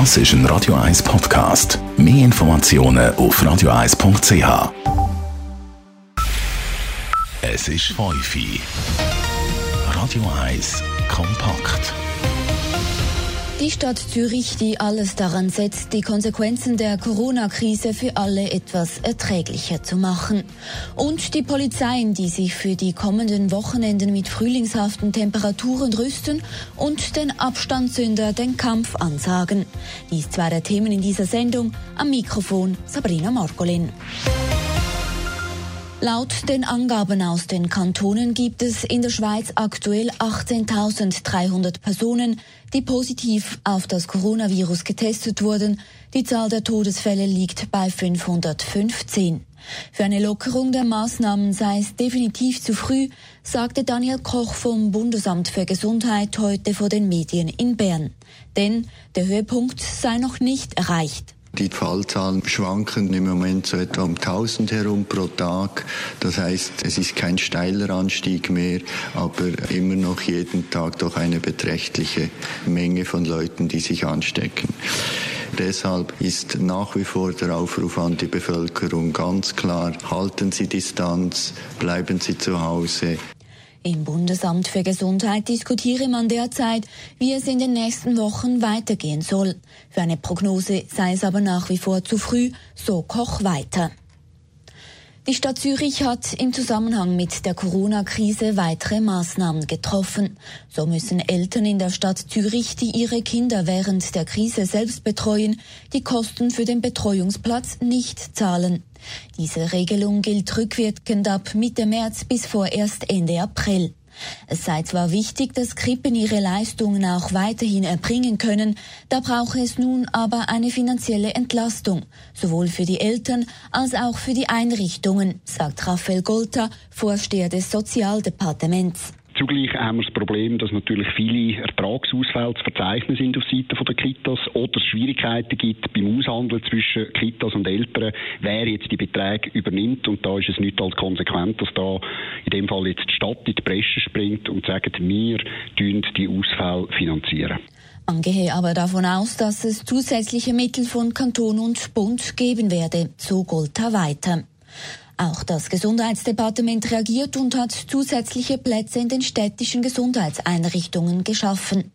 Das ist ein Radio 1 Podcast. Mehr Informationen auf radio1.ch. Es ist Feufi. Radio 1 kompakt. Die Stadt Zürich, die alles daran setzt, die Konsequenzen der Corona-Krise für alle etwas erträglicher zu machen. Und die Polizeien, die sich für die kommenden Wochenenden mit frühlingshaften Temperaturen rüsten und den Abstandssünder den Kampf ansagen. Dies zwei der Themen in dieser Sendung. Am Mikrofon Sabrina Margolin. Laut den Angaben aus den Kantonen gibt es in der Schweiz aktuell 18.300 Personen, die positiv auf das Coronavirus getestet wurden. Die Zahl der Todesfälle liegt bei 515. Für eine Lockerung der Maßnahmen sei es definitiv zu früh, sagte Daniel Koch vom Bundesamt für Gesundheit heute vor den Medien in Bern. Denn der Höhepunkt sei noch nicht erreicht. Die Fallzahlen schwanken im Moment so etwa um 1000 herum pro Tag. Das heißt, es ist kein steiler Anstieg mehr, aber immer noch jeden Tag doch eine beträchtliche Menge von Leuten, die sich anstecken. Deshalb ist nach wie vor der Aufruf an die Bevölkerung ganz klar, halten Sie Distanz, bleiben Sie zu Hause, im Bundesamt für Gesundheit diskutiere man derzeit, wie es in den nächsten Wochen weitergehen soll. Für eine Prognose sei es aber nach wie vor zu früh, so Koch weiter. Die Stadt Zürich hat im Zusammenhang mit der Corona-Krise weitere Maßnahmen getroffen. So müssen Eltern in der Stadt Zürich, die ihre Kinder während der Krise selbst betreuen, die Kosten für den Betreuungsplatz nicht zahlen. Diese Regelung gilt rückwirkend ab Mitte März bis vorerst Ende April. Es sei zwar wichtig, dass Krippen ihre Leistungen auch weiterhin erbringen können, da brauche es nun aber eine finanzielle Entlastung, sowohl für die Eltern als auch für die Einrichtungen, sagt Raphael Golta, Vorsteher des Sozialdepartements. Zugleich haben wir das Problem, dass natürlich viele Ertragsausfälle zu verzeichnen sind auf Seiten der Kitas oder es Schwierigkeiten gibt beim Aushandeln zwischen Kitas und Eltern, wer jetzt die Beträge übernimmt. Und da ist es nicht als konsequent, dass da in dem Fall jetzt die Stadt in die Bresche springt und sagt, wir finanzieren die Ausfälle finanzieren. Man gehe aber davon aus, dass es zusätzliche Mittel von Kanton und Bund geben werde, so Golta weiter. Auch das Gesundheitsdepartement reagiert und hat zusätzliche Plätze in den städtischen Gesundheitseinrichtungen geschaffen.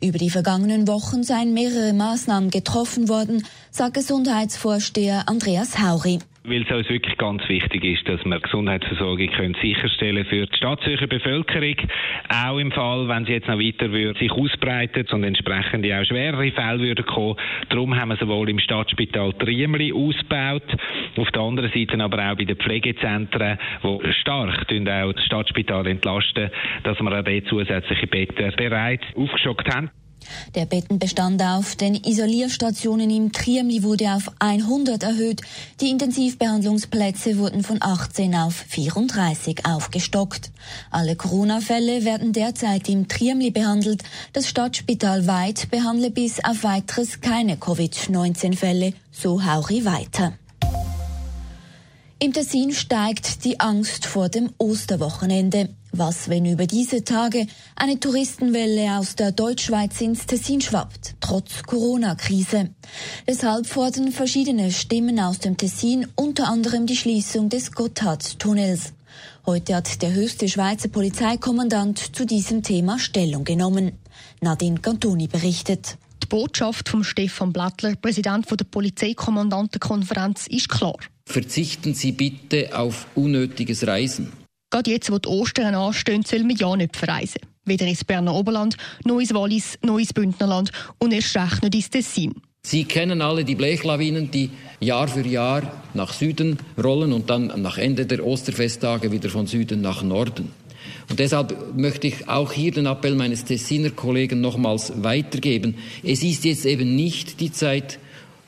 Über die vergangenen Wochen seien mehrere Maßnahmen getroffen worden, sagt Gesundheitsvorsteher Andreas Hauri weil es uns wirklich ganz wichtig ist, dass wir Gesundheitsversorgung können sicherstellen für die Stadtzürcher Bevölkerung. Auch im Fall, wenn sie jetzt noch weiter würde, sich ausbreitet und entsprechend auch schwerere Fälle würden kommen. Darum haben wir sowohl im Stadtspital Triemli ausgebaut, auf der anderen Seite aber auch bei den Pflegezentren, die stark auch das Stadtspital entlasten, dass wir auch dort zusätzliche Betten bereits aufgeschockt haben. Der Bettenbestand auf den Isolierstationen im Triemli wurde auf 100 erhöht. Die Intensivbehandlungsplätze wurden von 18 auf 34 aufgestockt. Alle Corona-Fälle werden derzeit im Triemli behandelt. Das Stadtspital Weid behandle bis auf weiteres keine Covid-19-Fälle, so Hauri weiter. Im Tessin steigt die Angst vor dem Osterwochenende. Was, wenn über diese Tage eine Touristenwelle aus der Deutschschweiz ins Tessin schwappt, trotz Corona-Krise? Deshalb fordern verschiedene Stimmen aus dem Tessin unter anderem die Schließung des Gotthardtunnels. Heute hat der höchste Schweizer Polizeikommandant zu diesem Thema Stellung genommen. Nadine Cantoni berichtet. Die Botschaft von Stefan Blattler, Präsident der Polizeikommandantenkonferenz, ist klar. Verzichten Sie bitte auf unnötiges Reisen. Gerade jetzt, wo die Ostern anstehen, soll man ja nicht verreisen. Weder ins Berner Oberland, noch ins Wallis, noch ins Bündnerland und erst recht nicht ins Tessin. Sie kennen alle die Blechlawinen, die Jahr für Jahr nach Süden rollen und dann nach Ende der Osterfesttage wieder von Süden nach Norden. Und deshalb möchte ich auch hier den Appell meines Tessiner Kollegen nochmals weitergeben. Es ist jetzt eben nicht die Zeit,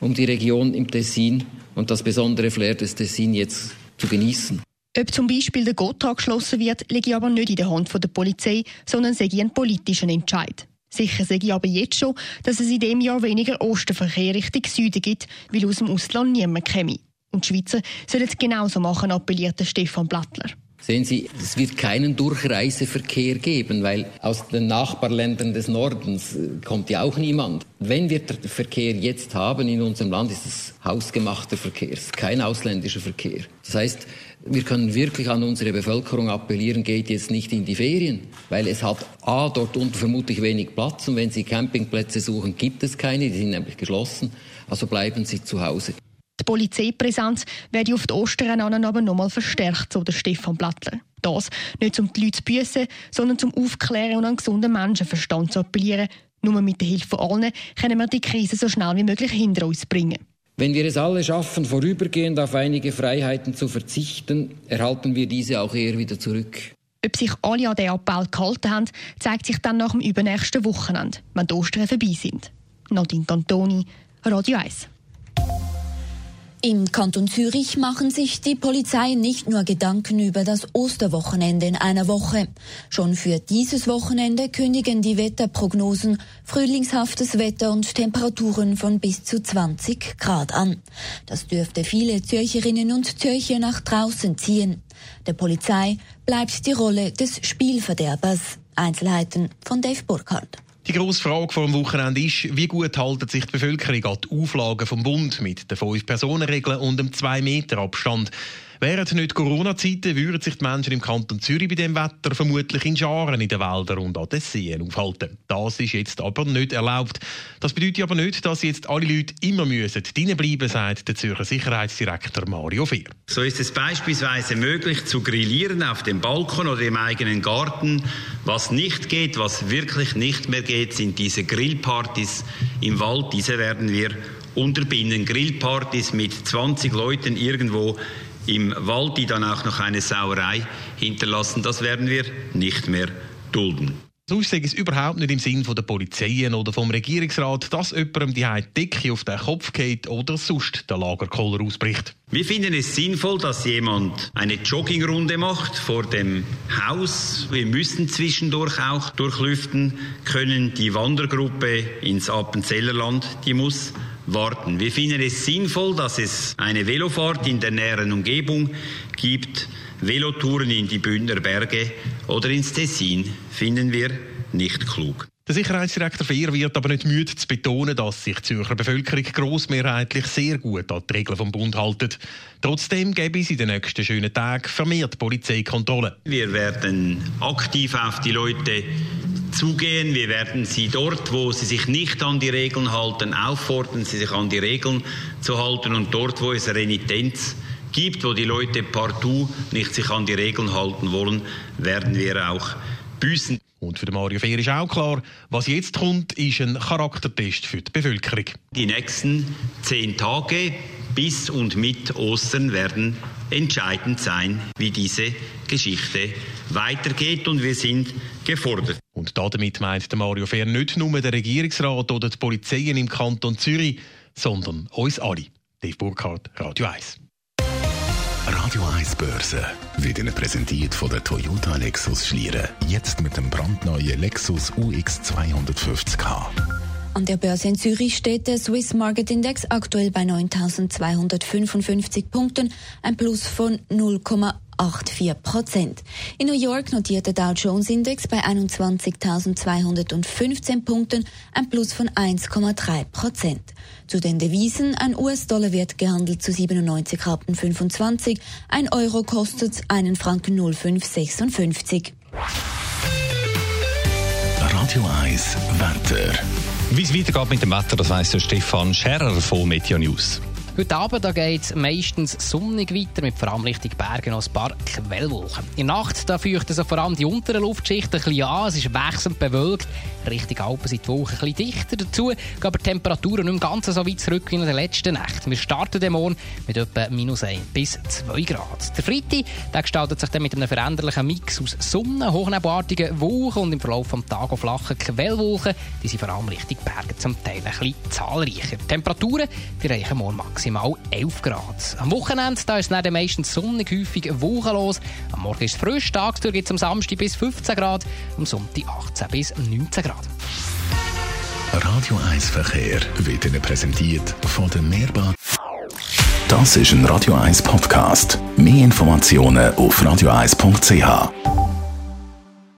um die Region im Tessin und das besondere Flair des Tessin jetzt zu genießen. Ob zum Beispiel der Gotthard geschlossen wird, liegt aber nicht in der Hand der Polizei, sondern sei ein politischen Entscheid. Sicher sage ich aber jetzt schon, dass es in dem Jahr weniger Osterverkehr Richtung Süden gibt, weil aus dem Ausland niemand käme. Und die Schweizer sollen es genauso machen, appellierte Stefan Blattler. Sehen Sie, es wird keinen Durchreiseverkehr geben, weil aus den Nachbarländern des Nordens äh, kommt ja auch niemand. Wenn wir den Verkehr jetzt haben in unserem Land, ist es hausgemachter Verkehr, kein ausländischer Verkehr. Das heißt, wir können wirklich an unsere Bevölkerung appellieren, geht jetzt nicht in die Ferien, weil es hat A, dort unten vermutlich wenig Platz und wenn Sie Campingplätze suchen, gibt es keine, die sind nämlich geschlossen, also bleiben Sie zu Hause. Die Polizeipräsenz werde auf die Osterrennen aber nochmal verstärkt, so der Stefan Blattler. Das nicht um die Leute zu büssen, sondern zum Aufklären und an gesunden Menschenverstand zu appellieren. Nur mit der Hilfe von allen können wir die Krise so schnell wie möglich hinter uns bringen. Wenn wir es alle schaffen, vorübergehend auf einige Freiheiten zu verzichten, erhalten wir diese auch eher wieder zurück. Ob sich alle an den Appell gehalten haben, zeigt sich dann nach dem übernächsten Wochenende, wenn die Ostern vorbei sind. Nadine Cantoni, Radio 1. Im Kanton Zürich machen sich die Polizei nicht nur Gedanken über das Osterwochenende in einer Woche. Schon für dieses Wochenende kündigen die Wetterprognosen frühlingshaftes Wetter und Temperaturen von bis zu 20 Grad an. Das dürfte viele Zürcherinnen und Zürcher nach draußen ziehen. Der Polizei bleibt die Rolle des Spielverderbers. Einzelheiten von Dave Burkhardt. Die grosse Frage vor dem Wochenende ist, wie gut halten sich die Bevölkerung an die Auflagen vom Bund mit der 5-Personen-Regel und dem 2-Meter-Abstand. Während nicht Corona-Zeiten würden sich die Menschen im Kanton Zürich bei dem Wetter vermutlich in Scharen in den Wäldern und an den Seen aufhalten. Das ist jetzt aber nicht erlaubt. Das bedeutet aber nicht, dass jetzt alle Leute immer müssen bleiben, sagt der Zürcher Sicherheitsdirektor Mario Fehr. So ist es beispielsweise möglich zu grillieren auf dem Balkon oder im eigenen Garten. Was nicht geht, was wirklich nicht mehr geht, sind diese Grillpartys im Wald. Diese werden wir unterbinden. Grillpartys mit 20 Leuten irgendwo im Wald, die dann auch noch eine Sauerei hinterlassen. Das werden wir nicht mehr dulden. Sonst ist es überhaupt nicht im Sinn der Polizei oder vom Regierungsrat, dass jemandem die Decke auf den Kopf geht oder sonst der Lagerkoller ausbricht. Wir finden es sinnvoll, dass jemand eine Joggingrunde macht vor dem Haus. Wir müssen zwischendurch auch durchlüften können. Die Wandergruppe ins Appenzellerland, die muss warten. Wir finden es sinnvoll, dass es eine Velofahrt in der näheren Umgebung gibt. Velotouren in die Bündner Berge oder ins Tessin finden wir nicht klug. Der Sicherheitsdirektor Fehr wird aber nicht müde zu betonen, dass sich die Zürcher Bevölkerung grossmehrheitlich sehr gut an die Regeln vom Bund halten. Trotzdem gäbe es in den nächsten schönen Tagen vermehrt Polizeikontrollen. Wir werden aktiv auf die Leute zugehen. Wir werden sie dort, wo sie sich nicht an die Regeln halten, auffordern, sie sich an die Regeln zu halten. Und dort, wo es Renitenz gibt, wo die Leute partout nicht sich an die Regeln halten wollen, werden wir auch büßen. Und für Mario Fehr ist auch klar, was jetzt kommt, ist ein Charaktertest für die Bevölkerung. Die nächsten zehn Tage bis und mit Ostern werden entscheidend sein, wie diese Geschichte weitergeht und wir sind gefordert. Und damit meint der Mario Fehr nicht nur den Regierungsrat oder die Polizeien im Kanton Zürich, sondern uns alle. Dave Burkhardt, Radio 1. Radio 1 Börse wird Ihnen präsentiert von der Toyota Lexus Schlieren. Jetzt mit dem brandneuen Lexus UX 250k. An der Börse in Zürich steht der Swiss Market Index aktuell bei 9.255 Punkten, ein Plus von 0,84 Prozent. In New York notiert der Dow Jones Index bei 21.215 Punkten, ein Plus von 1,3 Prozent. Zu den Devisen, ein US-Dollar wird gehandelt zu 97 Rappen 25, ein Euro kostet einen Franken 0,556. Radio 1 Wetter. Wie es weitergeht mit dem Wetter, das weiss Stefan Scherrer von Meteo News. Heute Abend geht es meistens sonnig weiter, mit vor allem Richtung Bergen noch ein paar Quellwolken. In der Nacht da feuchten vor allem die unteren Luftschichten ein bisschen an, es ist wechselnd bewölkt. Richtung Alpen sind die Wolken ein bisschen dichter. Dazu gehen aber die Temperaturen nicht mehr ganz so weit zurück wie in der letzten Nacht. Wir starten den Morgen mit etwa minus 1 bis 2 Grad. Der Freitag der gestaltet sich dann mit einem veränderlichen Mix aus Sonne, hochnebelartigen Wolken und im Verlauf des Tages flachen Quellwolken. Die sind vor allem Richtung Berge zum Teil ein bisschen zahlreicher. Die Temperaturen die reichen morgen maximal maximal 11 Grad. Am Wochenende da ist es meistens sonnig, häufig wolkenlos. Am Morgen ist es frisch, tagsüber gibt es am Samstag bis 15 Grad, am Sonntag 18 bis 19 Grad. Radio 1 Verkehr wird Ihnen präsentiert von der Mehrbad. Das ist ein Radio 1 Podcast. Mehr Informationen auf radio1.ch.